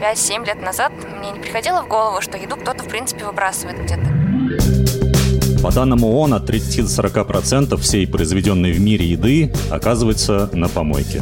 5-7 лет назад мне не приходило в голову, что еду кто-то, в принципе, выбрасывает где-то. По данным ООН, от 30 до 40% всей произведенной в мире еды оказывается на помойке.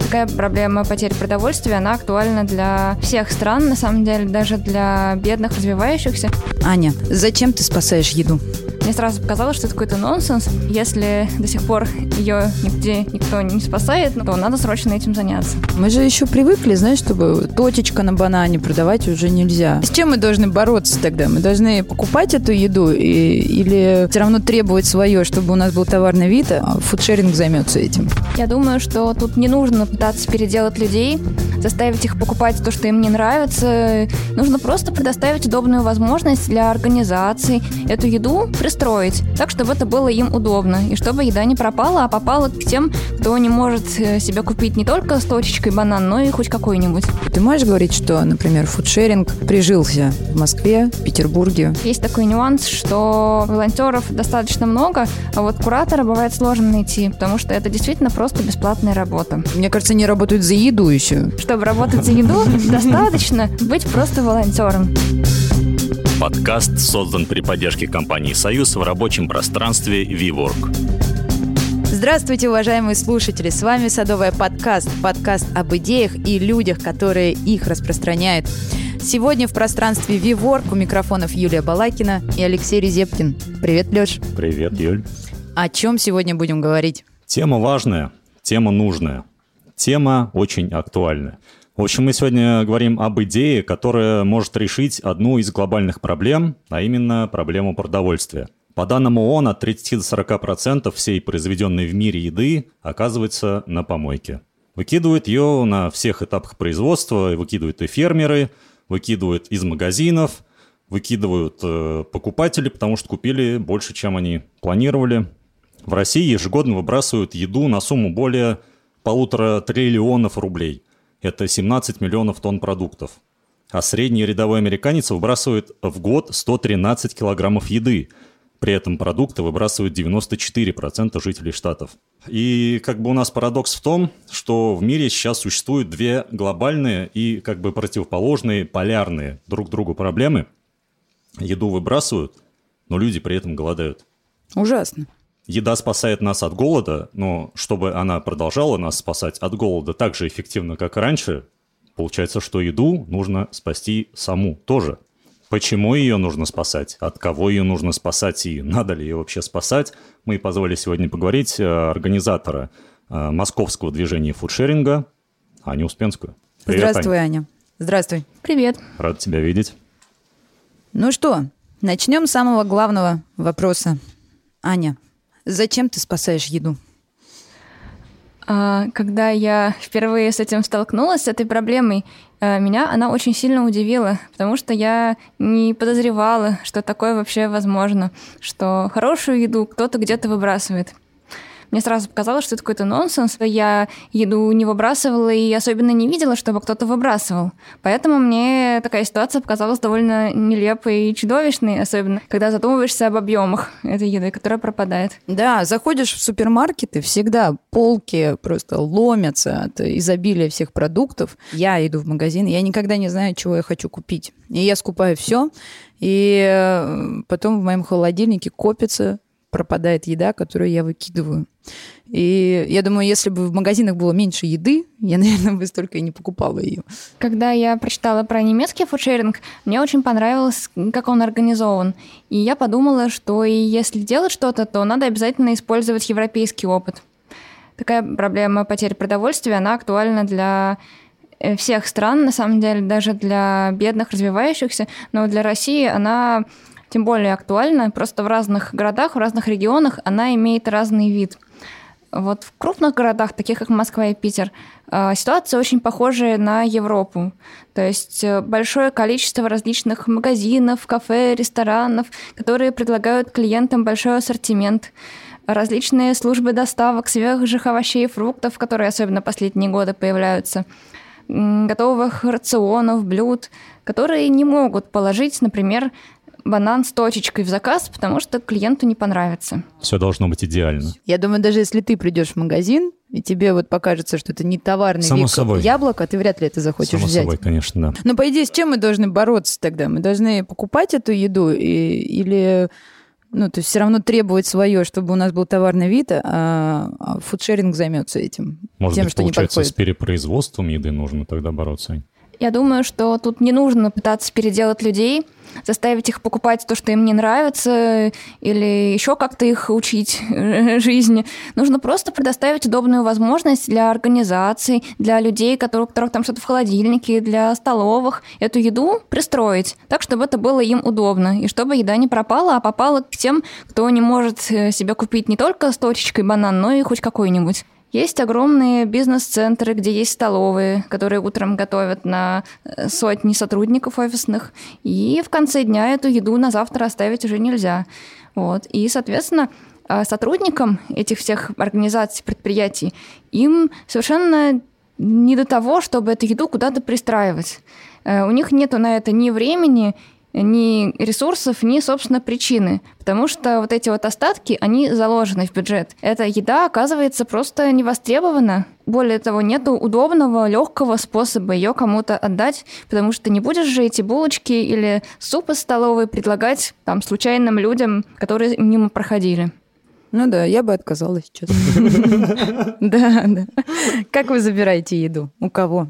Такая проблема потери продовольствия, она актуальна для всех стран, на самом деле, даже для бедных, развивающихся. Аня, зачем ты спасаешь еду? Мне сразу показалось, что это какой-то нонсенс. Если до сих пор ее нигде никто не спасает, то надо срочно этим заняться. Мы же еще привыкли, знаешь, чтобы точечка на банане продавать уже нельзя. С чем мы должны бороться тогда? Мы должны покупать эту еду и, или все равно требовать свое, чтобы у нас был товарный вид, а фудшеринг займется этим? Я думаю, что тут не нужно пытаться переделать людей, заставить их покупать то, что им не нравится. Нужно просто предоставить удобную возможность для организации эту еду пристроить, так, чтобы это было им удобно, и чтобы еда не пропала, а попала к тем, кто не может э, себе купить не только с точечкой банан, но и хоть какой-нибудь. Ты можешь говорить, что, например, фудшеринг прижился в Москве, в Петербурге? Есть такой нюанс, что волонтеров достаточно много, а вот куратора бывает сложно найти, потому что это действительно просто бесплатная работа. Мне кажется, они работают за еду еще. Чтобы работать за еду, достаточно быть просто волонтером. Подкаст создан при поддержке компании «Союз» в рабочем пространстве WeWork. Здравствуйте, уважаемые слушатели! С вами Садовая подкаст. Подкаст об идеях и людях, которые их распространяют. Сегодня в пространстве WeWork у микрофонов Юлия Балакина и Алексей Резепкин. Привет, Леш. Привет, Юль. О чем сегодня будем говорить? Тема важная, тема нужная, тема очень актуальная. В общем, мы сегодня говорим об идее, которая может решить одну из глобальных проблем, а именно проблему продовольствия. По данным ООН, от 30 до 40% всей произведенной в мире еды оказывается на помойке. Выкидывают ее на всех этапах производства, выкидывают и фермеры, выкидывают из магазинов, выкидывают э, покупатели, потому что купили больше, чем они планировали. В России ежегодно выбрасывают еду на сумму более полутора триллионов рублей. Это 17 миллионов тонн продуктов. А средний рядовой американец выбрасывает в год 113 килограммов еды. При этом продукты выбрасывают 94% жителей штатов. И как бы у нас парадокс в том, что в мире сейчас существуют две глобальные и как бы противоположные, полярные друг другу проблемы. Еду выбрасывают, но люди при этом голодают. Ужасно. Еда спасает нас от голода, но чтобы она продолжала нас спасать от голода так же эффективно, как и раньше, получается, что еду нужно спасти саму тоже. Почему ее нужно спасать? От кого ее нужно спасать и надо ли ее вообще спасать? Мы позволили сегодня поговорить э, организатора э, московского движения фудшеринга Аню Успенскую. Привет, Здравствуй, Аня. Аня. Здравствуй. Привет. Рад тебя видеть. Ну что, начнем с самого главного вопроса. Аня, Зачем ты спасаешь еду? А, когда я впервые с этим столкнулась, с этой проблемой, а, меня она очень сильно удивила, потому что я не подозревала, что такое вообще возможно, что хорошую еду кто-то где-то выбрасывает. Мне сразу показалось, что это какой-то нонсенс. Я еду не выбрасывала и особенно не видела, чтобы кто-то выбрасывал. Поэтому мне такая ситуация показалась довольно нелепой и чудовищной, особенно когда задумываешься об объемах этой еды, которая пропадает. Да, заходишь в супермаркеты, всегда полки просто ломятся от изобилия всех продуктов. Я иду в магазин, я никогда не знаю, чего я хочу купить. И я скупаю все, и э, потом в моем холодильнике копится пропадает еда, которую я выкидываю. И я думаю, если бы в магазинах было меньше еды, я, наверное, бы столько и не покупала ее. Когда я прочитала про немецкий фудшеринг, мне очень понравилось, как он организован. И я подумала, что и если делать что-то, то надо обязательно использовать европейский опыт. Такая проблема потери продовольствия, она актуальна для э, всех стран, на самом деле, даже для бедных, развивающихся, но для России она тем более актуальна. Просто в разных городах, в разных регионах она имеет разный вид. Вот в крупных городах, таких как Москва и Питер, э, ситуация очень похожая на Европу. То есть э, большое количество различных магазинов, кафе, ресторанов, которые предлагают клиентам большой ассортимент различные службы доставок свежих овощей и фруктов, которые особенно последние годы появляются, готовых рационов, блюд, которые не могут положить, например, банан с точечкой в заказ, потому что клиенту не понравится. Все должно быть идеально. Я думаю, даже если ты придешь в магазин, и тебе вот покажется, что это не товарный Само вид собой. яблоко, ты вряд ли это захочешь Само взять. собой, конечно, да. Но по идее, с чем мы должны бороться тогда? Мы должны покупать эту еду и- или ну, то есть все равно требовать свое, чтобы у нас был товарный вид, а, а фудшеринг займется этим, Может тем, быть, что не получается, с подходит. перепроизводством еды нужно тогда бороться. Я думаю, что тут не нужно пытаться переделать людей, заставить их покупать то, что им не нравится, или еще как-то их учить жизни. Нужно просто предоставить удобную возможность для организаций, для людей, которые, у которых там что-то в холодильнике, для столовых, эту еду пристроить так, чтобы это было им удобно, и чтобы еда не пропала, а попала к тем, кто не может э, себе купить не только с точечкой банан, но и хоть какой-нибудь. Есть огромные бизнес-центры, где есть столовые, которые утром готовят на э, сотни сотрудников офисных, и в конце дня эту еду на завтра оставить уже нельзя. Вот. И, соответственно, а, сотрудникам этих всех организаций, предприятий, им совершенно не до того, чтобы эту еду куда-то пристраивать. Э, У них нету на это ни времени, ни ресурсов, ни, собственно, причины. Потому что вот эти вот остатки, они заложены в бюджет. Эта еда, оказывается, просто не востребована. Более того, нету удобного, легкого способа ее кому-то отдать, потому что не будешь же эти булочки или суп из столовой предлагать там случайным людям, которые мимо проходили. Ну да, я бы отказалась, честно. Да, да. Как вы забираете еду? У кого?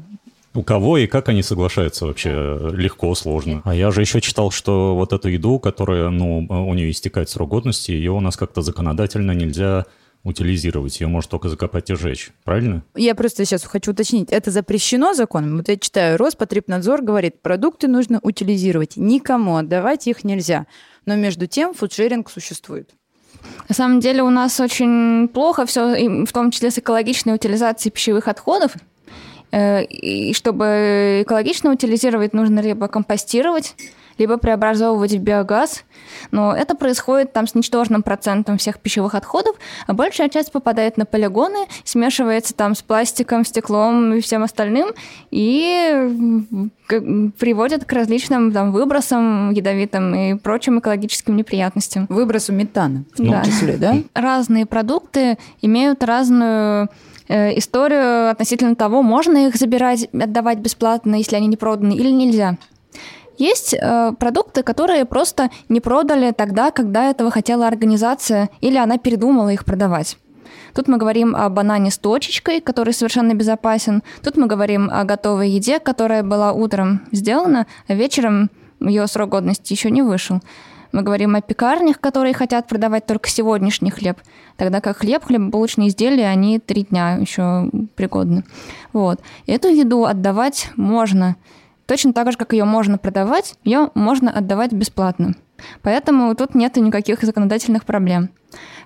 У кого и как они соглашаются вообще? Легко, сложно. А я же еще читал, что вот эту еду, которая, ну, у нее истекает срок годности, ее у нас как-то законодательно нельзя утилизировать. Ее может только закопать и сжечь. Правильно? Я просто сейчас хочу уточнить, это запрещено законом? Вот я читаю, Роспотребнадзор говорит, продукты нужно утилизировать, никому отдавать их нельзя. Но между тем фудшеринг существует. На самом деле у нас очень плохо все, в том числе с экологичной утилизацией пищевых отходов. Э, И чтобы экологично утилизировать, нужно либо компостировать, либо преобразовывать в биогаз. Но это происходит там с ничтожным процентом всех пищевых отходов, а большая часть попадает на полигоны, смешивается там с пластиком, стеклом и всем остальным, и приводит к различным там, выбросам ядовитым и прочим экологическим неприятностям. Выбросу метана в Да. том числе, да? Разные продукты имеют разную историю относительно того, можно их забирать, отдавать бесплатно, если они не проданы, или нельзя. Есть э, продукты, которые просто не продали тогда, когда этого хотела организация, или она передумала их продавать. Тут мы говорим о банане с точечкой, который совершенно безопасен. Тут мы говорим о готовой еде, которая была утром сделана, а вечером ее срок годности еще не вышел. Мы говорим о пекарнях, которые хотят продавать только сегодняшний хлеб, тогда как хлеб, хлебобулочные изделия, они три дня еще пригодны. Вот. Эту еду отдавать можно. Точно так же, как ее можно продавать, ее можно отдавать бесплатно. Поэтому тут нет никаких законодательных проблем.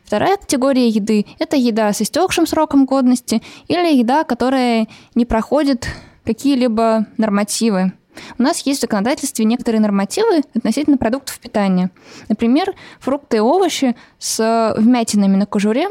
Вторая категория еды – это еда с истекшим сроком годности или еда, которая не проходит какие-либо нормативы. У нас есть в законодательстве некоторые нормативы относительно продуктов питания. Например, фрукты и овощи с вмятинами на кожуре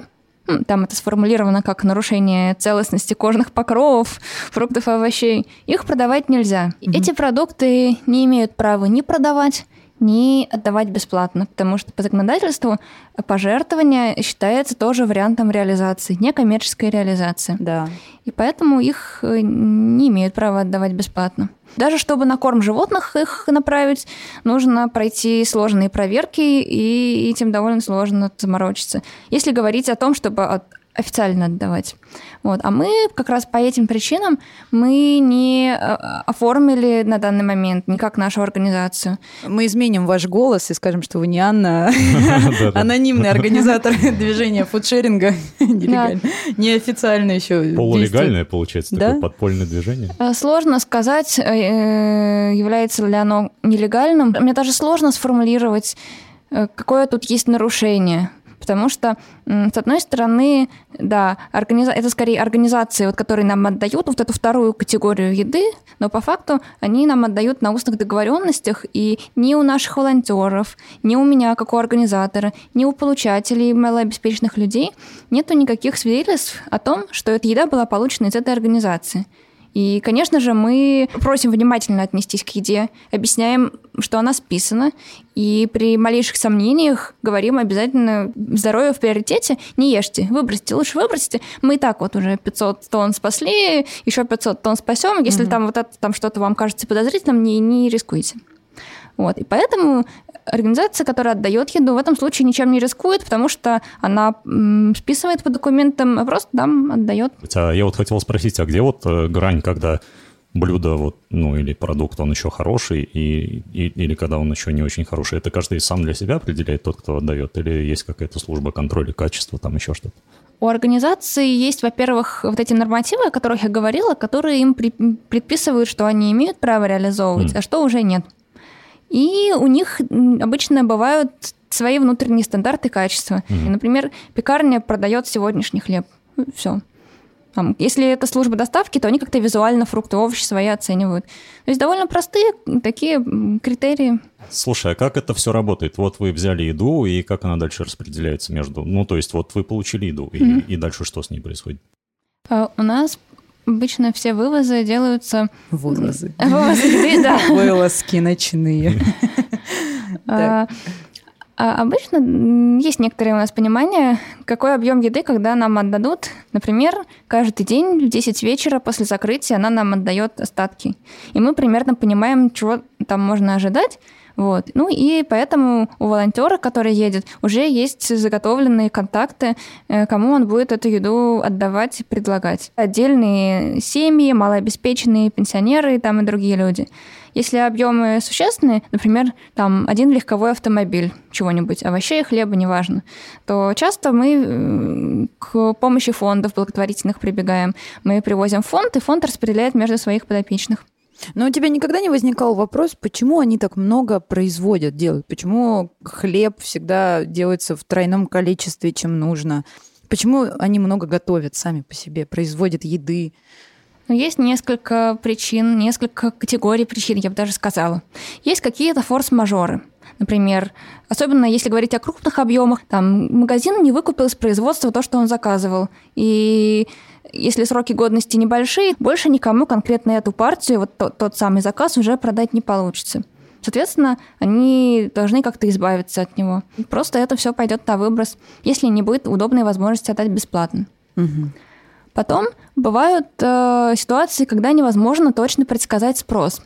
там это сформулировано как нарушение целостности кожных покровов, фруктов и овощей, их продавать нельзя. Эти продукты не имеют права ни продавать, ни отдавать бесплатно, потому что по законодательству пожертвование считается тоже вариантом реализации, некоммерческой реализации. Да. И поэтому их э, не имеют права отдавать бесплатно. Даже чтобы на корм животных их направить, нужно пройти сложные проверки, и этим довольно сложно заморочиться. Если говорить о том, чтобы официально отдавать. Вот. А мы как раз по этим причинам мы не э, оформили на данный момент никак нашу организацию. Мы изменим ваш голос и скажем, что вы не Анна, анонимный организатор движения фудшеринга, нелегально, неофициально еще. Полулегальное, получается, такое подпольное движение. Э, Сложно сказать, э, является ли оно нелегальным. Мне даже сложно сформулировать, какое тут есть нарушение. Потому что, с одной стороны, да, организа- это скорее организации, вот, которые нам отдают вот эту вторую категорию еды, но по факту они нам отдают на устных договоренностях, и ни у наших волонтеров, ни у меня, как у организатора, ни у получателей малообеспеченных людей нету никаких свидетельств о том, что эта еда была получена из этой организации. И, конечно же, мы просим внимательно отнестись к еде, объясняем, что она списана, и при малейших сомнениях говорим обязательно здоровье в приоритете, не ешьте, выбросьте, лучше выбросьте. Мы и так вот уже 500 тонн спасли, еще 500 тонн спасем, если угу. там вот это там что-то вам кажется подозрительным, не, не рискуйте. Вот. И поэтому организация, которая отдает еду, в этом случае ничем не рискует, потому что она списывает по документам, а просто там отдает. Хотя я вот хотел спросить, а где вот э, грань, когда блюдо, вот, ну, или продукт, он еще хороший, и, и, или когда он еще не очень хороший. Это каждый сам для себя определяет, тот, кто отдает, или есть какая-то служба контроля качества, там еще что-то? У организации есть, во-первых, вот эти нормативы, о которых я говорила, которые им при- предписывают, что они имеют право реализовывать, mm. а что уже нет. И у них обычно бывают свои внутренние стандарты качества. И, например, пекарня продает сегодняшний хлеб. Ну, Все. Там, если это служба доставки, то они как-то визуально фрукты, овощи свои оценивают. То есть довольно простые такие критерии. Слушай, а как это все работает? Вот вы взяли еду, и как она дальше распределяется между... Ну, то есть вот вы получили еду, mm-hmm. и, и дальше что с ней происходит? А, у нас Обычно все вывозы делаются... Вывозы. Вывозы да. Вылазки ночные. А, а обычно есть некоторое у нас понимание, какой объем еды, когда нам отдадут. Например, каждый день в 10 вечера после закрытия она нам отдает остатки. И мы примерно понимаем, чего там можно ожидать. Вот. Ну и поэтому у волонтера, который едет, уже есть заготовленные контакты, э, кому он будет эту еду отдавать предлагать. Отдельные семьи, малообеспеченные пенсионеры там и другие люди. Если объемы существенные, например, там один легковой автомобиль чего-нибудь, овощей, хлеба, неважно, то часто мы к помощи фондов благотворительных прибегаем. Мы привозим фонд, и фонд распределяет между своих подопечных. Но у тебя никогда не возникал вопрос, почему они так много производят, делают? Почему хлеб всегда делается в тройном количестве, чем нужно? Почему они много готовят сами по себе, производят еды? Ну, есть несколько причин, несколько категорий причин, я бы даже сказала. Есть какие-то форс-мажоры. Например, особенно если говорить о крупных объемах, там магазин не выкупил из производства то, что он заказывал. И если сроки годности небольшие, больше никому конкретно эту партию, вот тот, тот самый заказ уже продать не получится. Соответственно, они должны как-то избавиться от него. Просто это все пойдет на выброс, если не будет удобной возможности отдать бесплатно. Угу. Потом бывают э, ситуации, когда невозможно точно предсказать спрос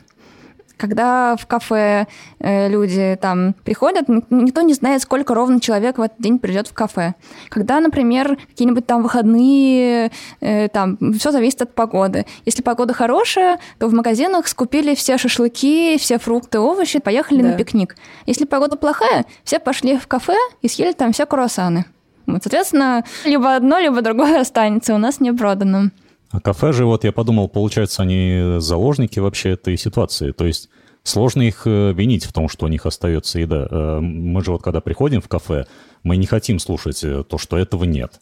когда в кафе э, люди там приходят, никто не знает, сколько ровно человек в этот день придет в кафе. Когда, например, какие-нибудь там выходные, э, там все зависит от погоды. Если погода хорошая, то в магазинах скупили все шашлыки, все фрукты, овощи, поехали да. на пикник. Если погода плохая, все пошли в кафе и съели там все круассаны. Вот, соответственно, либо одно, либо другое останется у нас не проданным. А кафе же, вот я подумал, получается, они заложники вообще этой ситуации. То есть сложно их э, винить в том, что у них остается еда. Э, мы же вот когда приходим в кафе, мы не хотим слушать э, то, что этого нет.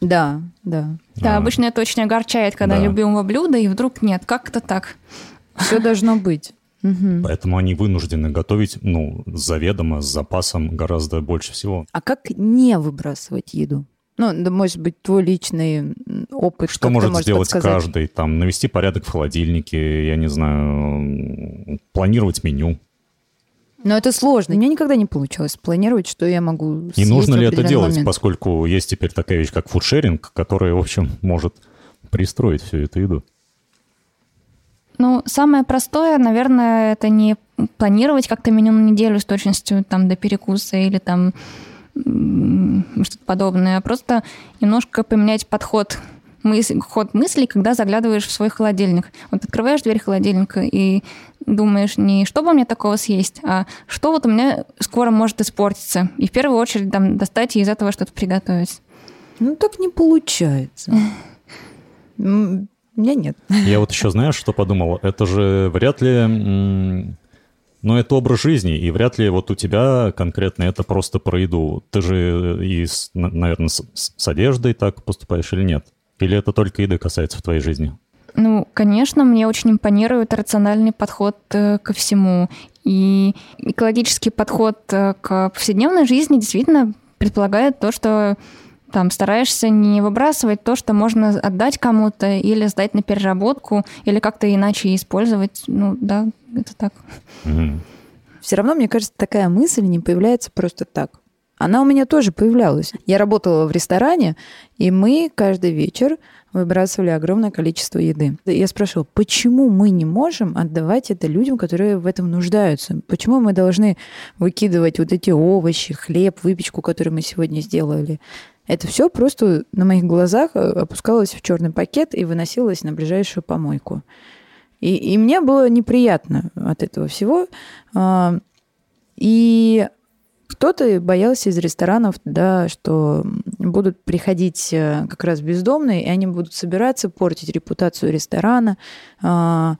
Да, да. Да, а. обычно это очень огорчает, когда да. любимого блюда, и вдруг нет. Как это так? Все должно быть. Поэтому они вынуждены готовить, ну, заведомо, с запасом гораздо больше всего. А как не выбрасывать еду? Ну, да, может быть, твой личный опыт. Что может сделать подсказать? каждый? Там, навести порядок в холодильнике, я не знаю, планировать меню. Но это сложно. Мне никогда не получалось планировать, что я могу И нужно ли это делать, момент. поскольку есть теперь такая вещь, как фудшеринг, которая, в общем, может пристроить всю эту еду? Ну, самое простое, наверное, это не планировать как-то меню на неделю с точностью там до перекуса или там что-то подобное, а просто немножко поменять подход мыс- ход мыслей, когда заглядываешь в свой холодильник. Вот открываешь дверь холодильника и думаешь не что бы мне такого съесть, а что вот у меня скоро может испортиться. И в первую очередь там, достать и из этого что-то приготовить. Ну, так не получается. У меня нет. Я вот еще, знаешь, что подумал? Это же вряд ли но это образ жизни, и вряд ли вот у тебя конкретно это просто про еду. Ты же и, с, наверное, с, с одеждой так поступаешь или нет? Или это только еды касается в твоей жизни? Ну, конечно, мне очень импонирует рациональный подход э, ко всему. И экологический подход э, к повседневной жизни действительно предполагает то, что Там стараешься не выбрасывать то, что можно отдать кому-то или сдать на переработку, или как-то иначе использовать. Ну да, это так. Все равно, мне кажется, такая мысль не появляется просто так. Она у меня тоже появлялась. Я работала в ресторане, и мы каждый вечер выбрасывали огромное количество еды. Я спрашивала, почему мы не можем отдавать это людям, которые в этом нуждаются? Почему мы должны выкидывать вот эти овощи, хлеб, выпечку, которую мы сегодня сделали? Это все просто на моих глазах э, опускалось в черный пакет и выносилось на ближайшую помойку. И, и мне было неприятно от этого всего. А, и кто-то боялся из ресторанов, да, что будут приходить э, как раз бездомные, и они будут собираться, портить репутацию ресторана. А,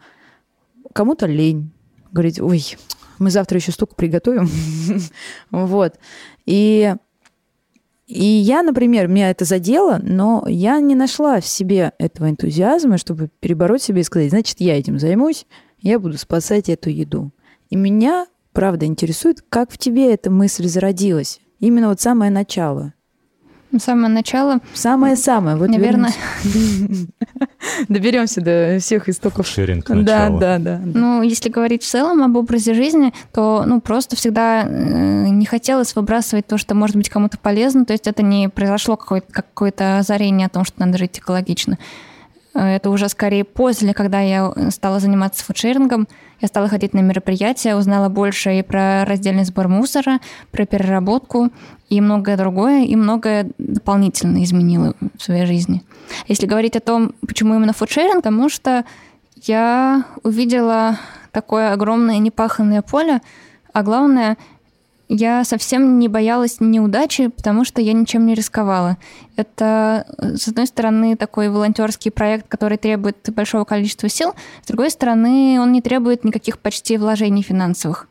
кому-то лень. Говорить, ой, мы завтра еще столько приготовим. вот. И и я, например, меня это задело, но я не нашла в себе этого энтузиазма, чтобы перебороть себя и сказать, значит, я этим займусь, я буду спасать эту еду. И меня, правда, интересует, как в тебе эта мысль зародилась. Именно вот самое начало. Самое начало. Самое-самое. Вот наверное. Доберемся до всех истоков. Шеринг Да, да, да. Ну, если говорить в целом об образе жизни, то, ну, просто всегда э, не хотелось выбрасывать то, что может быть кому-то полезно. То есть это не произошло какое-то какое озарение о том, что надо жить экологично. Э, это уже скорее после, когда я стала заниматься фудшерингом. Я стала ходить на мероприятия, узнала больше и про раздельный сбор мусора, про переработку и многое другое, и многое дополнительно изменила в своей жизни. Если говорить о том, почему именно фудшеринг, потому что я увидела такое огромное непаханное поле, а главное — я совсем не боялась неудачи, потому что я ничем не рисковала. Это, с одной стороны, такой волонтерский проект, который требует большого количества сил, с другой стороны, он не требует никаких почти вложений финансовых.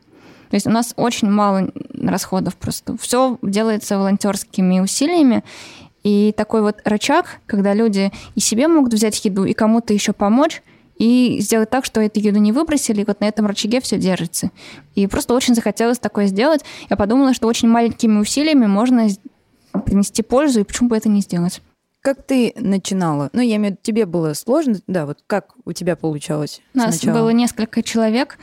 То есть у нас очень мало расходов просто. Все делается волонтерскими усилиями. И такой вот рычаг, когда люди и себе могут взять еду, и кому-то еще помочь, и сделать так, что эту еду не выбросили, и вот на этом рычаге все держится. И просто очень захотелось такое сделать. Я подумала, что очень маленькими усилиями можно принести пользу, и почему бы это не сделать. Как ты начинала? Ну, я имею в виду, тебе было сложно, да, вот как у тебя получалось? У нас сначала? было несколько человек.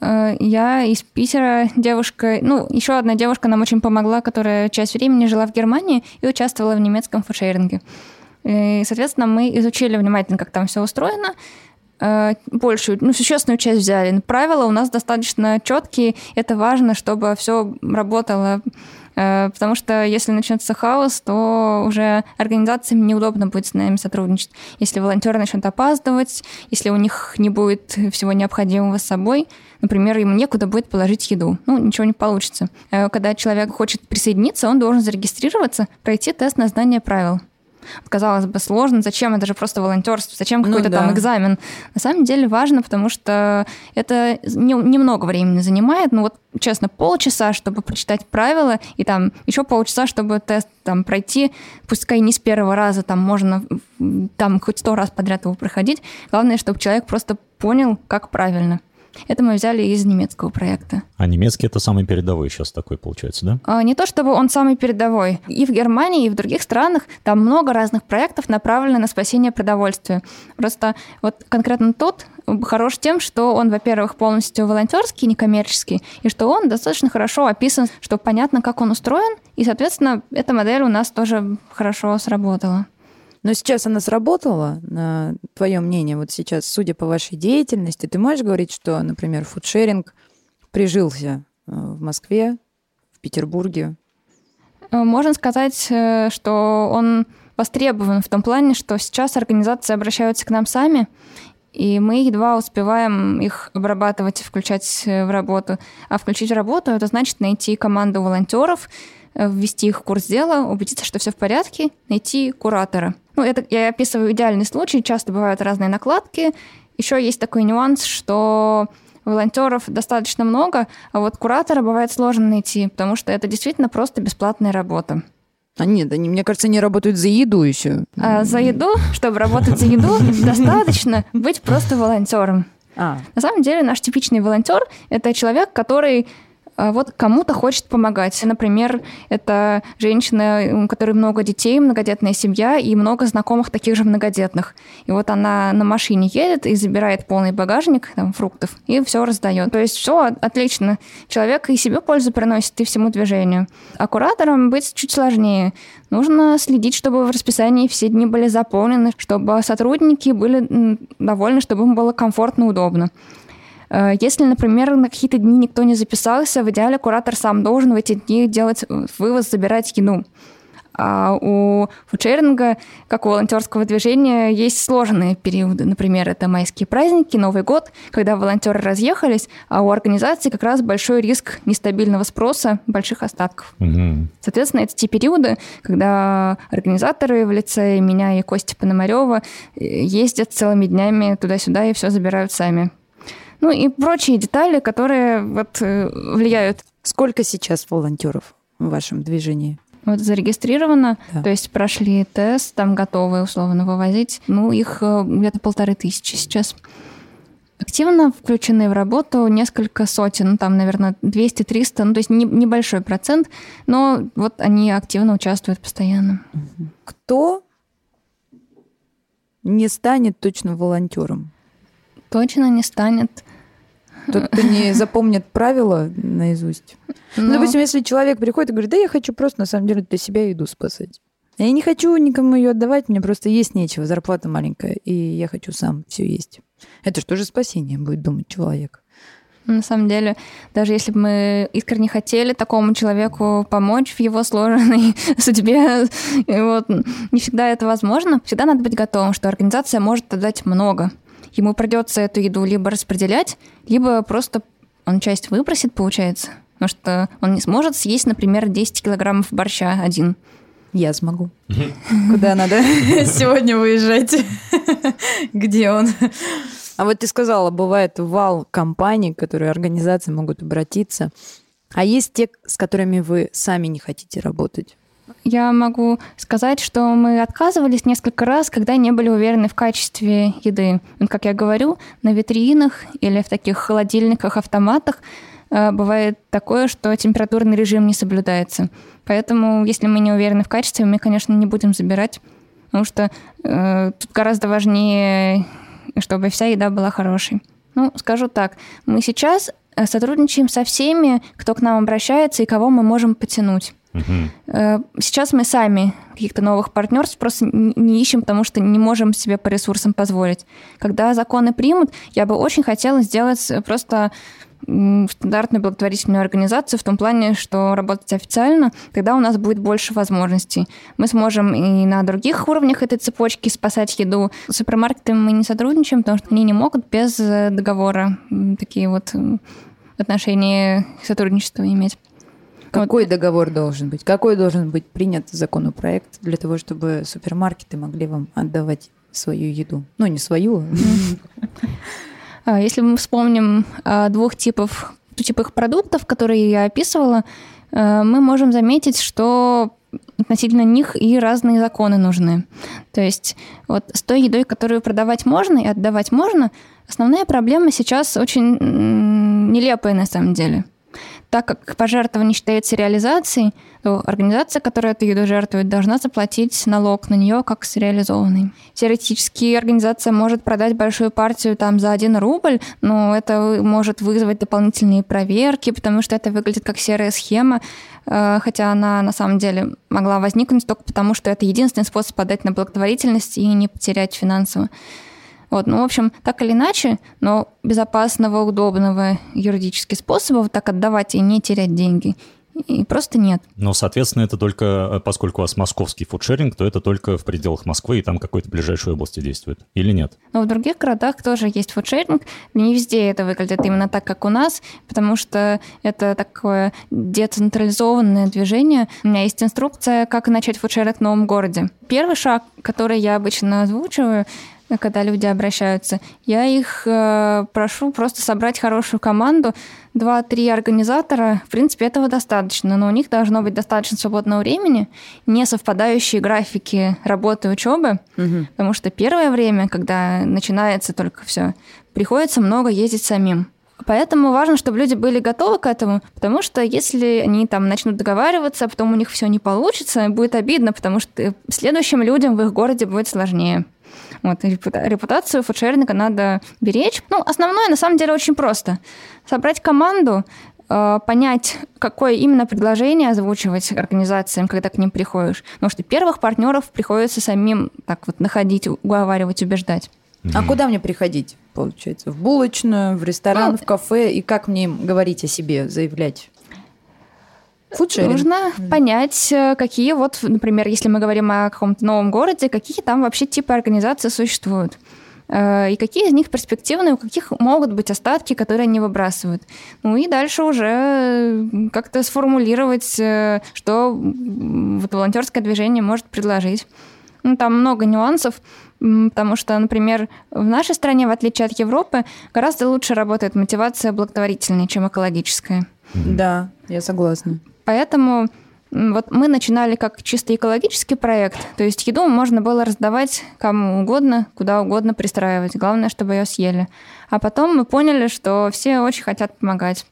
Э, я из Питера, девушка, ну, еще одна девушка нам очень помогла, которая часть времени жила в Германии и участвовала в немецком фудшеринге. И, соответственно, мы изучили внимательно, как там все устроено, э, большую, ну, существенную часть взяли. Правила у нас достаточно четкие. Это важно, чтобы все работало э, Потому что если начнется хаос, то уже организациям неудобно будет с нами сотрудничать. Если волонтеры начнут опаздывать, если у них не будет всего необходимого с собой, например, им некуда будет положить еду, ну, ничего не получится. Э, когда человек хочет присоединиться, он должен зарегистрироваться, пройти тест на знание правил. Казалось бы, сложно, зачем, это же просто волонтерство, зачем ну какой-то ну, да. там экзамен. На самом деле важно, потому что это не, немного времени занимает, ну вот, честно, полчаса, чтобы прочитать правила, и там еще полчаса, чтобы тест там пройти, пускай не с первого раза, там можно там хоть сто раз подряд его проходить. Главное, чтобы человек просто понял, как правильно. Это мы взяли из немецкого проекта. А немецкий это самый передовой сейчас такой получается, да? А, не то чтобы он самый передовой. И в Германии, и в других странах там много разных проектов направлены на спасение продовольствия. Просто вот конкретно тот хорош тем, что он, во-первых, полностью волонтерский, некоммерческий, и что он достаточно хорошо описан, что понятно, как он устроен, и, соответственно, эта модель у нас тоже хорошо сработала. Но сейчас она сработала, на твое мнение, вот сейчас, судя по вашей деятельности, ты можешь говорить, что, например, фудшеринг прижился э, в Москве, в Петербурге? Э, можно сказать, э, что он востребован в том плане, что сейчас организации обращаются к нам сами, и мы едва успеваем их обрабатывать и включать в работу. А включить в работу — это значит найти команду волонтеров, ввести их в курс дела, убедиться, что все в порядке, найти куратора — ну, это я описываю идеальный случай. Часто бывают разные накладки. Еще есть такой нюанс, что волонтеров достаточно много, а вот куратора бывает сложно найти, потому что это действительно просто бесплатная работа. А нет, они, мне кажется, они работают за еду еще. А за еду, чтобы работать за еду, достаточно быть просто волонтером. А. На самом деле наш типичный волонтер – это человек, который вот кому-то хочет помогать. Например, это женщина, у которой много детей, многодетная семья и много знакомых таких же многодетных. И вот она на машине едет и забирает полный багажник там, фруктов и все раздает. То есть все отлично. Человек и себе пользу приносит, и всему движению. А кураторам быть чуть сложнее. Нужно следить, чтобы в расписании все дни были заполнены, чтобы сотрудники были довольны, чтобы им было комфортно, удобно. Э, если, например, на какие-то дни никто не записался, в идеале куратор сам должен в эти дни делать вывоз, забирать еду. А у фудшеринга, как у волонтерского движения, есть сложные периоды. Например, это майские праздники, Новый год, когда волонтеры разъехались, а у организации как раз большой риск нестабильного спроса, больших остатков. Угу. Соответственно, это те периоды, когда организаторы в лице меня и Кости Пономарева э, ездят целыми днями туда-сюда и все забирают сами. Ну и прочие детали, которые вот э, влияют. Сколько сейчас волонтеров в вашем движении? Вот зарегистрировано, да. то есть прошли тест, там готовы условно вывозить. Ну, их э, где-то полторы тысячи сейчас. Активно включены в работу несколько сотен, там, наверное, 200-300, ну, то есть не, небольшой процент, но вот они активно участвуют постоянно. Кто не станет точно волонтером? Точно не станет. Тот, кто не запомнит правила наизусть. Но... Ну, допустим, если человек приходит и говорит, да я хочу просто, на самом деле, для себя еду спасать. Я не хочу никому ее отдавать, мне просто есть нечего, зарплата маленькая, и я хочу сам все есть. Это же тоже спасение, будет думать человек. На самом деле, даже если бы мы искренне хотели такому человеку помочь в его сложной судьбе, вот, не всегда это возможно. Всегда надо быть готовым, что организация может отдать много ему придется эту еду либо распределять, либо просто он часть выбросит, получается. Потому что он не сможет съесть, например, 10 килограммов борща один. Я смогу. Куда надо сегодня выезжать? Где он? А вот ты сказала, бывает вал компаний, которые организации могут обратиться. А есть те, с которыми вы сами не хотите работать? Я могу сказать, что мы отказывались несколько раз, когда не были уверены в качестве еды. Как я говорю, на витринах или в таких холодильниках, автоматах э, бывает такое, что температурный режим не соблюдается. Поэтому, если мы не уверены в качестве, мы, конечно, не будем забирать, потому что э, тут гораздо важнее, чтобы вся еда была хорошей. Ну, скажу так, мы сейчас э, сотрудничаем со всеми, кто к нам обращается и кого мы можем потянуть. Угу. Сейчас мы сами каких-то новых партнерств просто не ищем, потому что не можем себе по ресурсам позволить. Когда законы примут, я бы очень хотела сделать просто стандартную благотворительную организацию в том плане, что работать официально, тогда у нас будет больше возможностей. Мы сможем и на других уровнях этой цепочки спасать еду. С супермаркетами мы не сотрудничаем, потому что они не могут без э, договора такие вот отношения сотрудничества иметь. Какой вот. договор должен быть? Какой должен быть принят законопроект для того, чтобы супермаркеты могли вам отдавать свою еду? Ну, не свою. А, если мы вспомним а, двух типов типов продуктов, которые я описывала, а, мы можем заметить, что относительно них и разные законы нужны. То есть вот с той едой, которую продавать можно и отдавать можно, основная проблема сейчас очень нелепая на самом деле – так как пожертвование считается реализацией, то организация, которая эту еду жертвует, должна заплатить налог на нее как с реализованной. Теоретически организация может продать большую партию там за один рубль, но это может вызвать дополнительные проверки, потому что это выглядит как серая схема, э, хотя она на самом деле могла возникнуть только потому, что это единственный способ подать на благотворительность и не потерять финансово. Вот, ну, в общем, так или иначе, но безопасного, удобного юридически способа вот так отдавать и не терять деньги и просто нет. Но, соответственно, это только, э, поскольку у вас московский фудшеринг, то это только в пределах Москвы и там какой-то ближайшей области действует. Или нет? Но в других городах тоже есть фудшеринг. Не везде это выглядит именно так, как у нас, потому что это такое децентрализованное движение. У меня есть инструкция, как начать фудшеринг в новом городе. Первый шаг, который я обычно озвучиваю, когда люди обращаются, я их э, прошу просто собрать хорошую команду, два-три организатора, в принципе, этого достаточно, но у них должно быть достаточно свободного времени, не совпадающие графики работы и учебы, угу. потому что первое время, когда начинается только все, приходится много ездить самим. Поэтому важно, чтобы люди были готовы к этому, потому что если они там начнут договариваться, а потом у них все не получится, будет обидно, потому что следующим людям в их городе будет сложнее. Вот, репутацию фудшеринга надо беречь. Ну, основное, на самом деле, очень просто. Собрать команду, э, понять, какое именно предложение озвучивать организациям, когда к ним приходишь. Потому что первых партнеров приходится самим так вот находить, уговаривать, убеждать. А куда мне приходить, получается? В булочную, в ресторан, ну, в кафе? И как мне говорить о себе, заявлять? Фудшеринг. Нужно mm. понять, э, какие вот, например, если мы говорим о каком-то новом городе, какие там вообще типы организации существуют э, и какие из них перспективные, у каких могут быть остатки, которые они выбрасывают. Ну и дальше уже как-то сформулировать, э, что вот волонтерское движение может предложить. Ну, там много нюансов, потому что, например, в нашей стране, в отличие от Европы, гораздо лучше работает мотивация благотворительная, чем экологическая. Да, я согласна. Поэтому вот мы начинали как чисто экологический проект, то есть еду можно было раздавать кому угодно, куда угодно пристраивать. Главное, чтобы ее съели. А потом мы поняли, что все очень хотят помогать.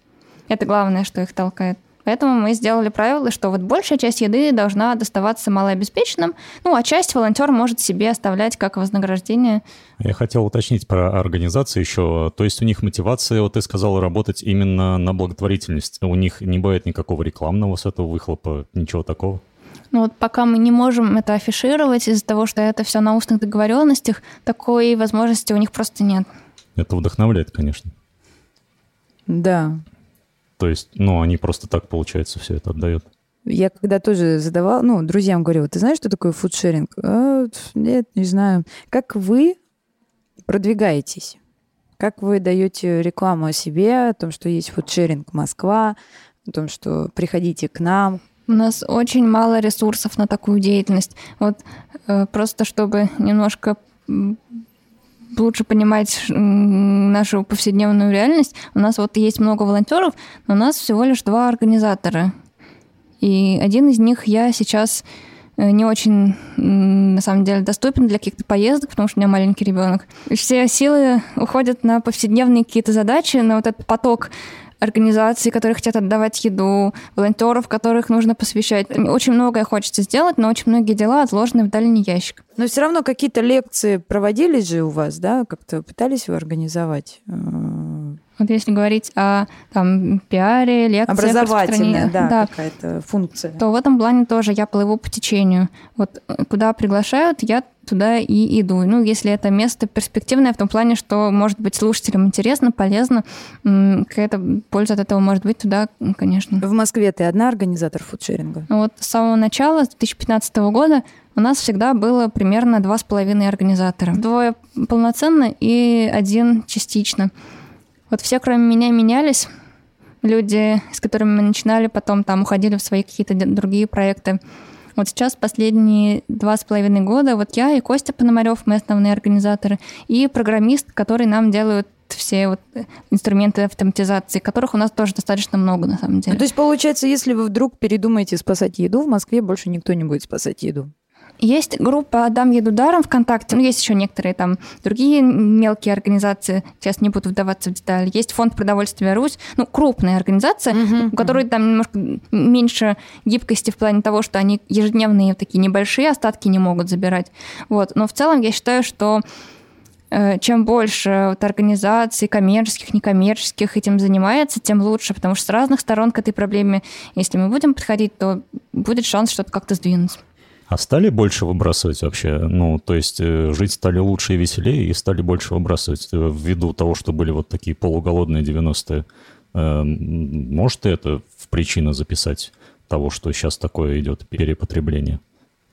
Это главное, что их толкает. Поэтому мы сделали правило, что вот большая часть еды должна доставаться малообеспеченным, ну, а часть волонтер может себе оставлять как вознаграждение. Я хотел уточнить про организацию еще. То есть у них мотивация, вот ты сказал, работать именно на благотворительность. У них не бывает никакого рекламного с этого выхлопа, ничего такого? Ну вот пока мы не можем это афишировать из-за того, что это все на устных договоренностях, такой возможности у них просто нет. Это вдохновляет, конечно. Да, то есть, ну, они просто так, получается, все это отдают. Я когда тоже задавала, ну, друзьям говорю, ты знаешь, что такое фудшеринг? А, нет, не знаю. Как вы продвигаетесь? Как вы даете рекламу о себе, о том, что есть фудшеринг Москва, о том, что приходите к нам? У нас очень мало ресурсов на такую деятельность. Вот э, просто чтобы немножко лучше понимать нашу повседневную реальность, у нас вот есть много волонтеров, но у нас всего лишь два организатора. И один из них я сейчас э, не очень, на самом деле, доступен для каких-то поездок, потому что у меня маленький ребенок. Все силы уходят на повседневные какие-то задачи, на вот этот поток организаций, которые хотят отдавать еду, волонтеров, которых нужно посвящать. Очень многое хочется сделать, но очень многие дела отложены в дальний ящик. Но все равно какие-то лекции проводились же у вас, да? Как-то пытались вы организовать? Э, вот если говорить о там, пиаре, лекциях, Образовательная, да, да, какая-то функция. То в этом плане тоже я плыву по течению. Вот э, куда приглашают, я туда и иду. Ну, если это место перспективное в том плане, что, может быть, слушателям интересно, полезно, какая-то польза от этого может быть туда, конечно. В Москве ты одна организатор фудшеринга? Вот с самого начала, с 2015 года, у нас всегда было примерно два с половиной организатора. Двое полноценно и один частично. Вот все, кроме меня, менялись. Люди, с которыми мы начинали, потом там уходили в свои какие-то другие проекты. Вот сейчас последние два с половиной года вот я и Костя Пономарев, мы основные организаторы, и программист, который нам делают все вот инструменты автоматизации, которых у нас тоже достаточно много, на самом деле. То есть, получается, если вы вдруг передумаете спасать еду, в Москве больше никто не будет спасать еду? Есть группа «Дам еду даром» ВКонтакте, ну, есть еще некоторые там другие мелкие организации, сейчас не буду вдаваться в детали. Есть фонд продовольствия «Русь», ну, крупная организация, uh-huh, у которой uh-huh. там немножко меньше гибкости в плане того, что они ежедневные такие небольшие остатки не могут забирать. Вот. Но в целом я считаю, что э, чем больше вот организаций, коммерческих, некоммерческих этим занимается, тем лучше, потому что с разных сторон к этой проблеме, если мы будем подходить, то будет шанс что-то как-то сдвинуть. А стали больше выбрасывать вообще? Ну, то есть э, жить стали лучше и веселее, и стали больше выбрасывать э, ввиду того, что были вот такие полуголодные 90-е. Эм, может это в причину записать того, что сейчас такое идет перепотребление?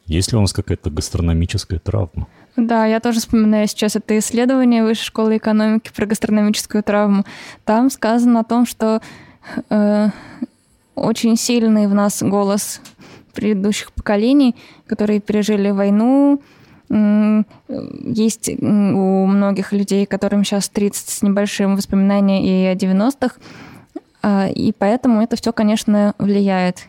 Есть ли у нас какая-то гастрономическая травма? Да, я тоже вспоминаю сейчас это исследование Высшей школы экономики про гастрономическую травму. Там сказано о том, что э, очень сильный в нас голос предыдущих поколений, которые пережили войну. Есть у многих людей, которым сейчас 30 с небольшим воспоминания и о 90-х, а, и поэтому это все, конечно, влияет.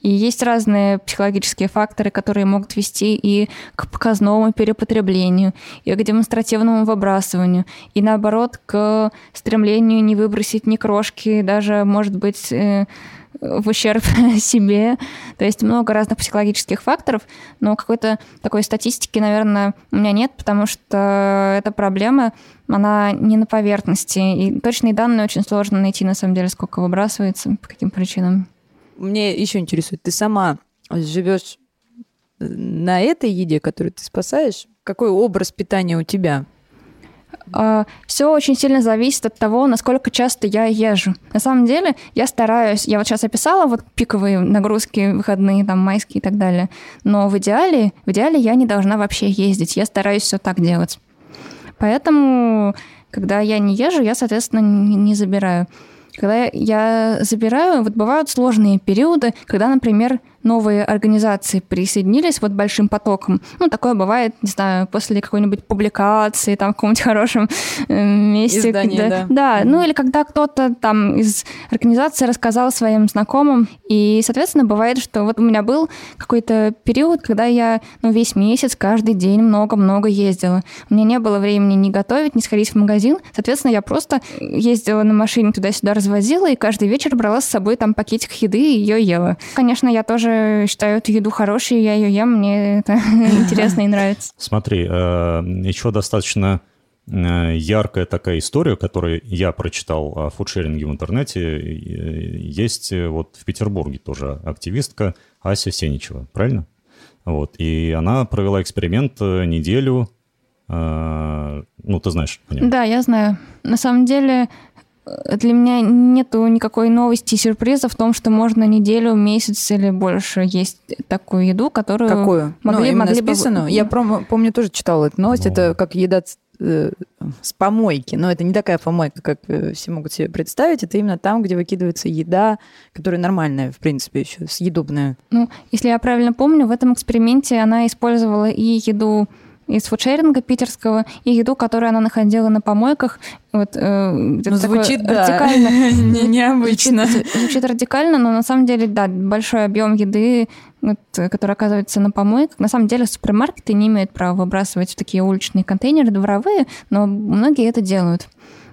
И есть разные психологические факторы, которые могут вести и к показному перепотреблению, и к демонстративному выбрасыванию, и наоборот, к стремлению не выбросить ни крошки, даже, может быть, э, в ущерб себе. То есть много разных психологических факторов, но какой-то такой статистики, наверное, у меня нет, потому что эта проблема, она не на поверхности. И точные данные очень сложно найти, на самом деле, сколько выбрасывается, по каким причинам. Мне еще интересует, ты сама живешь на этой еде, которую ты спасаешь? Какой образ питания у тебя? А, Все очень сильно зависит от того, насколько часто я езжу. На самом деле, я стараюсь, я вот сейчас описала вот пиковые нагрузки, выходные, там, майские и так далее, но в идеале, в идеале я не должна вообще ездить, я стараюсь все так делать. Поэтому, когда я не езжу, я, соответственно, не забираю. Когда я забираю, вот бывают сложные периоды, когда, например, новые организации присоединились вот большим потоком. Ну, такое бывает, не знаю, после какой-нибудь публикации, там, в каком-нибудь хорошем э, месте. Издание, когда, да. да, ну или когда кто-то там из организации рассказал своим знакомым. И, соответственно, бывает, что вот у меня был какой-то период, когда я ну, весь месяц, каждый день много-много ездила. У меня не было времени ни готовить, ни сходить в магазин. Соответственно, я просто ездила на машине туда-сюда, развозила, и каждый вечер брала с собой там пакетик еды и ее ела. Конечно, я тоже считаю эту еду хорошей, я ее ем, мне это интересно и нравится. Смотри, э, еще достаточно э, яркая такая история, которую я прочитал о фудшеринге в интернете. Э, Есть вот в Петербурге тоже активистка Ася Сеничева, правильно? Вот, и она провела эксперимент неделю, ну, ты знаешь, понятно. Да, я знаю. На самом деле, для меня нету никакой новости и сюрприза в том, что можно неделю, месяц или больше есть такую еду, которую Какую? могли, ну, могли списанную? бы... Я пром- помню, тоже читала эту новость. Ну. Это как еда с, э, с помойки. Но это не такая помойка, как э, все могут себе представить. Это именно там, где выкидывается еда, которая нормальная, в принципе, еще съедобная. Ну, если я правильно помню, в этом эксперименте она использовала и еду из фудшеринга питерского, и еду, которую она находила на помойках. Вот, э, Ну, звучит, да, радикально. не- необычно. Звучит, звучит радикально, но на самом деле, да, большой объем еды, вот, который оказывается на помойках. На самом деле супермаркеты не имеют права выбрасывать в такие уличные контейнеры дворовые, но многие это делают.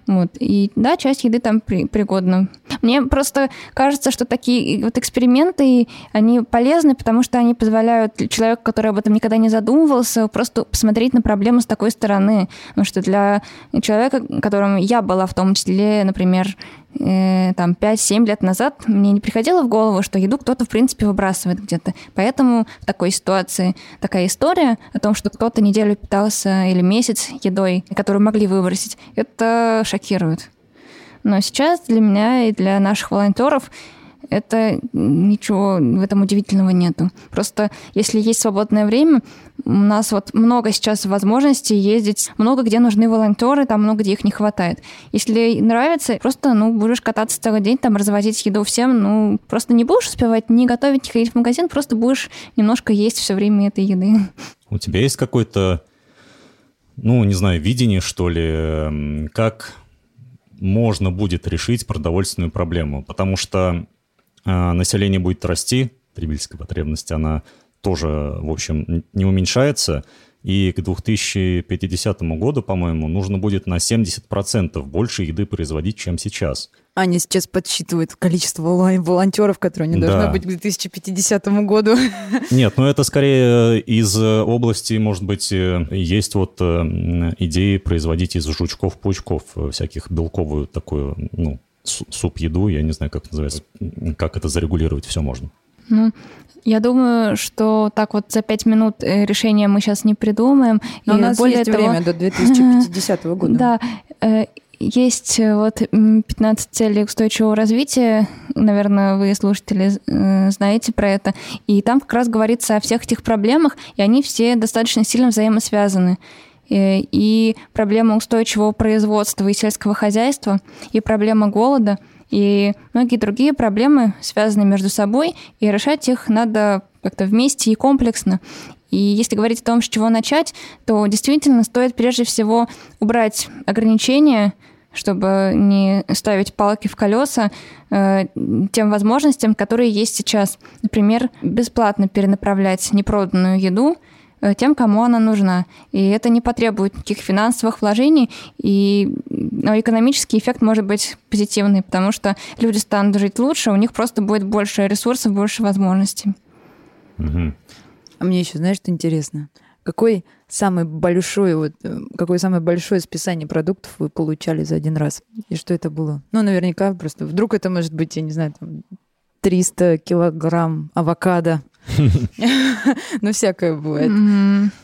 Вот. И да, часть еды там при, пригодна. Мне просто кажется, что такие вот эксперименты, они полезны, потому что они позволяют человеку, который об этом никогда не задумывался, просто посмотреть на проблему с такой стороны. Потому что для человека, которым я была в том числе, например, э, там 5-7 лет назад, мне не приходило в голову, что еду кто-то, в принципе, выбрасывает где-то. Поэтому в такой ситуации такая история о том, что кто-то неделю питался или месяц едой, которую могли выбросить, это шокирует. Но сейчас для меня и для наших волонтеров это ничего в этом удивительного нету. Просто если есть свободное время, у нас вот много сейчас возможностей ездить, много где нужны волонтеры, там много где их не хватает. Если нравится, просто, ну, будешь кататься целый день, там, развозить еду всем, ну, просто не будешь успевать ни готовить, ни ходить в магазин, просто будешь немножко есть все время этой еды. У тебя есть какой-то, ну, не знаю, видение, что ли, как можно будет решить продовольственную проблему? Потому что население будет расти, потребительская потребность, она тоже, в общем, не уменьшается, и к 2050 году, по-моему, нужно будет на 70% больше еды производить, чем сейчас. Аня сейчас подсчитывает количество волон- волонтеров, которые не должны Да. быть к 2050 году. Нет, ну это скорее из э, области, может быть, э, есть вот э, идеи производить из жучков-паучков э, всяких белковую такую, ну, суп-еду, я не знаю, как называется, как это зарегулировать, все можно. Ну, я думаю, что так вот за пять минут э, решения мы сейчас не придумаем. Но И у нас более есть того- время до 2050 года. Да, э, есть э, вот м, 15 целей устойчивого развития, наверное, вы, слушатели, знаете про это, и там как раз говорится о всех этих проблемах, и они все достаточно сильно взаимосвязаны. Э, И проблема устойчивого производства и сельского хозяйства, и проблема голода, и многие другие проблемы связаны между собой, и решать их надо как-то вместе и комплексно. И если говорить о том, с чего начать, то действительно стоит прежде всего убрать ограничения, чтобы не ставить палки в колеса э, тем возможностям, которые есть сейчас. Например, бесплатно перенаправлять непроданную еду тем, кому она нужна. И это не потребует никаких финансовых вложений, и но экономический эффект может быть позитивный, потому что люди станут жить лучше, у них просто будет больше ресурсов, больше возможностей. Угу. А мне еще, знаешь, что интересно? Какой самый большой, вот, э, какое самое большое списание продуктов вы получали за один раз? И что это было? Ну, наверняка просто. Вдруг это может быть, я не знаю, там 300 килограмм авокадо Ну, всякое бывает.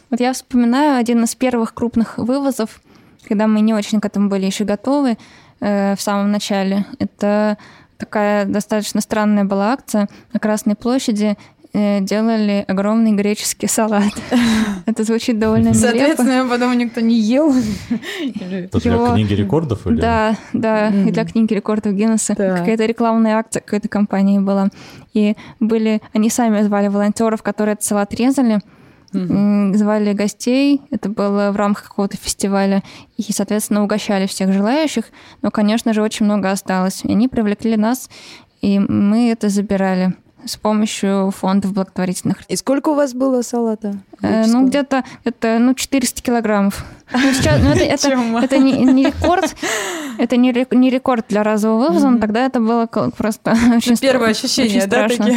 Вот я вспоминаю один из первых крупных вывозов, когда мы не очень к этому были еще готовы э, в самом начале. Это такая достаточно странная была акция на Красной площади. Э, делали огромный греческий салат. Это звучит довольно нелепо. Соответственно, потом никто не ел. Это для книги рекордов? Или? Да, да, и для книги рекордов Гиннесса. Какая-то рекламная акция какой-то компании была. И были, они сами звали волонтеров, которые этот салат резали, Mm-hmm. звали гостей, это было в рамках какого-то фестиваля, и, соответственно, угощали всех желающих, но, конечно же, очень много осталось. И они привлекли нас, и мы это забирали с помощью фондов благотворительных. И сколько у вас было салата? Э, ну, где-то это, ну, 400 килограммов. Ну, сейчас, ну, это, это, это не, не рекорд, это не, не рекорд для разового вывоза, но тогда это было просто очень Первое ощущение, очень да, страшно.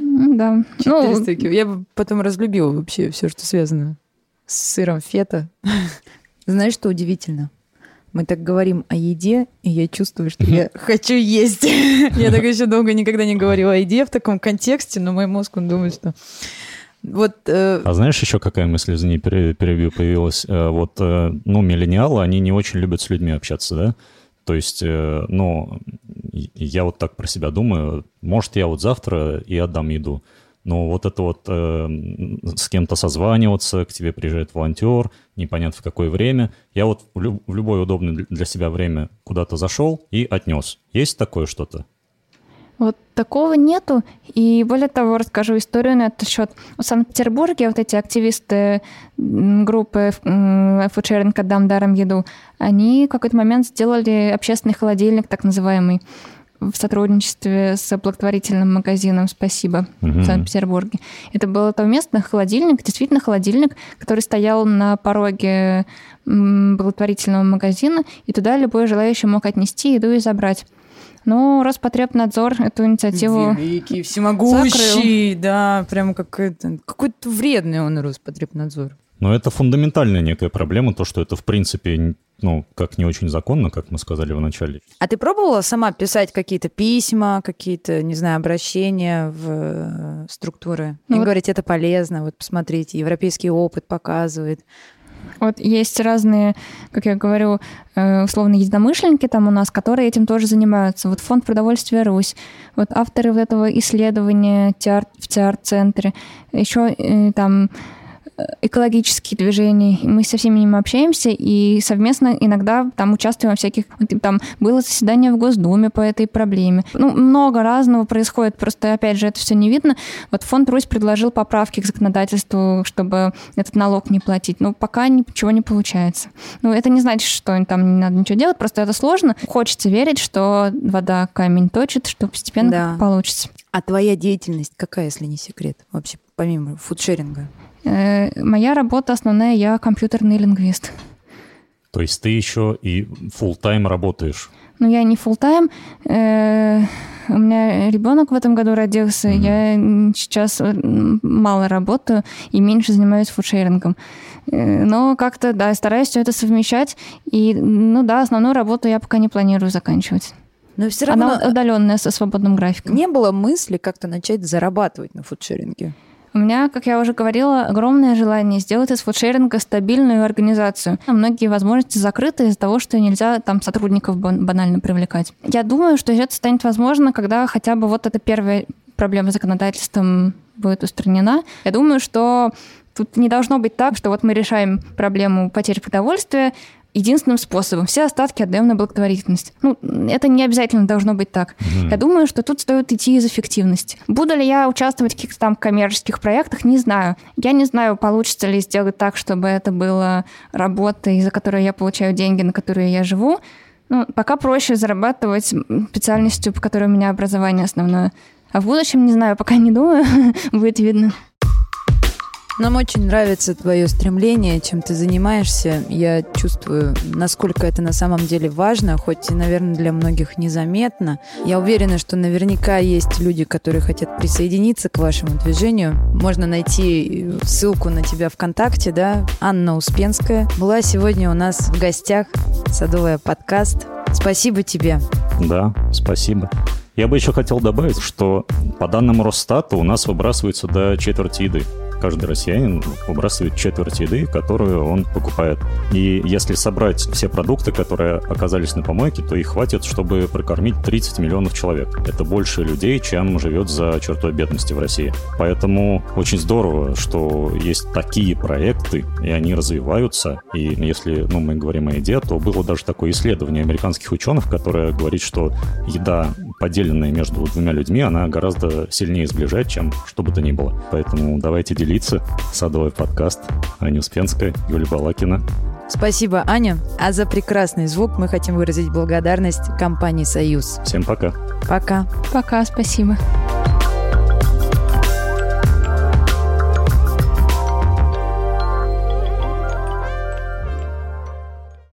Да. 400 ну, Я бы потом разлюбила вообще все, что связано с сыром фета. Знаешь, что удивительно? Мы так говорим о еде, и я чувствую, что я хочу есть. Я так еще долго никогда не говорила о еде в таком контексте, но мой мозг, он думает, что... Вот, э... А знаешь еще какая мысль, извини, перебью, появилась? Э, вот, э, ну, миллениалы, они не очень любят с людьми общаться, да? То есть, э, ну, я вот так про себя думаю, может, я вот завтра и отдам еду. Но вот это вот э, с кем-то созваниваться, к тебе приезжает волонтер, непонятно в какое время. Я вот в, люб- в любое удобное для себя время куда-то зашел и отнес. Есть такое что-то? Вот такого нету. И более того, расскажу историю на этот счет. В Санкт-Петербурге вот эти активисты группы фудшеринг «Отдам даром еду», они в какой-то момент сделали общественный холодильник, так называемый в сотрудничестве с благотворительным магазином «Спасибо» угу. в Санкт-Петербурге. Это был совместный холодильник, действительно холодильник, который стоял на пороге благотворительного магазина, и туда любой желающий мог отнести еду и забрать. Но Роспотребнадзор эту инициативу Великий, всемогущий, закрыл. да, прям какой-то, какой-то вредный он Роспотребнадзор. Но это фундаментальная некая проблема, то, что это, в принципе, ну, как не очень законно, как мы сказали в начале. А ты пробовала сама писать какие-то письма, какие-то, не знаю, обращения в э, структуры? Ну, и вот... говорить, это полезно, вот посмотрите, европейский опыт показывает. Вот есть разные, как я говорю, э, условно единомышленники там у нас, которые этим тоже занимаются. Вот фонд продовольствия Русь, вот авторы вот этого исследования в ТИАР-центре, еще э, там экологические движения. Мы со всеми ними общаемся и совместно иногда там участвуем во всяких... Там было заседание в Госдуме по этой проблеме. Ну, много разного происходит, просто, опять же, это все не видно. Вот фонд Русь предложил поправки к законодательству, чтобы этот налог не платить. Но пока ничего не получается. Ну, это не значит, что там не надо ничего делать, просто это сложно. Хочется верить, что вода камень точит, что постепенно да. получится. А твоя деятельность какая, если не секрет, вообще помимо фудшеринга? Э, моя работа основная, я компьютерный лингвист. То есть ты еще и full тайм работаешь? Ну, я не full тайм э, У меня ребенок в этом году родился. Mm-hmm. Я сейчас э, мало работаю и меньше занимаюсь фудшерингом. Но как-то, да, стараюсь все это совмещать. И, ну да, основную работу я пока не планирую заканчивать. Но все равно... Она удаленная, со свободным графиком. Не было мысли как-то начать зарабатывать на фудшеринге? У меня, как я уже говорила, огромное желание сделать из фудшеринга стабильную организацию. Многие возможности закрыты из-за того, что нельзя там сотрудников банально привлекать. Я думаю, что это станет возможно, когда хотя бы вот эта первая проблема с законодательством будет устранена. Я думаю, что Тут не должно быть так, что вот мы решаем проблему потери продовольствия, единственным способом. Все остатки отдаем на благотворительность. Ну, это не обязательно должно быть так. Mm-hmm. Я думаю, что тут стоит идти из эффективности. Буду ли я участвовать в каких-то там коммерческих проектах, не знаю. Я не знаю, получится ли сделать так, чтобы это было работой, за которую я получаю деньги, на которые я живу. Ну, пока проще зарабатывать специальностью, по которой у меня образование основное. А в будущем, не знаю, пока не думаю, будет видно. Нам очень нравится твое стремление, чем ты занимаешься. Я чувствую, насколько это на самом деле важно, хоть и, наверное, для многих незаметно. Я уверена, что наверняка есть люди, которые хотят присоединиться к вашему движению. Можно найти ссылку на тебя ВКонтакте, да? Анна Успенская была сегодня у нас в гостях. Садовая подкаст. Спасибо тебе. Да, спасибо. Я бы еще хотел добавить, что по данным Росстата у нас выбрасывается до четверти еды каждый россиянин выбрасывает четверть еды, которую он покупает. И если собрать все продукты, которые оказались на помойке, то их хватит, чтобы прокормить 30 миллионов человек. Это больше людей, чем живет за чертой бедности в России. Поэтому очень здорово, что есть такие проекты, и они развиваются. И если ну, мы говорим о еде, то было даже такое исследование американских ученых, которое говорит, что еда, поделенная между двумя людьми, она гораздо сильнее сближает, чем что бы то ни было. Поэтому давайте делиться. Садовый подкаст. Аня Успенская, Юлия Балакина. Спасибо, Аня. А за прекрасный звук мы хотим выразить благодарность компании «Союз». Всем пока. Пока. Пока, спасибо.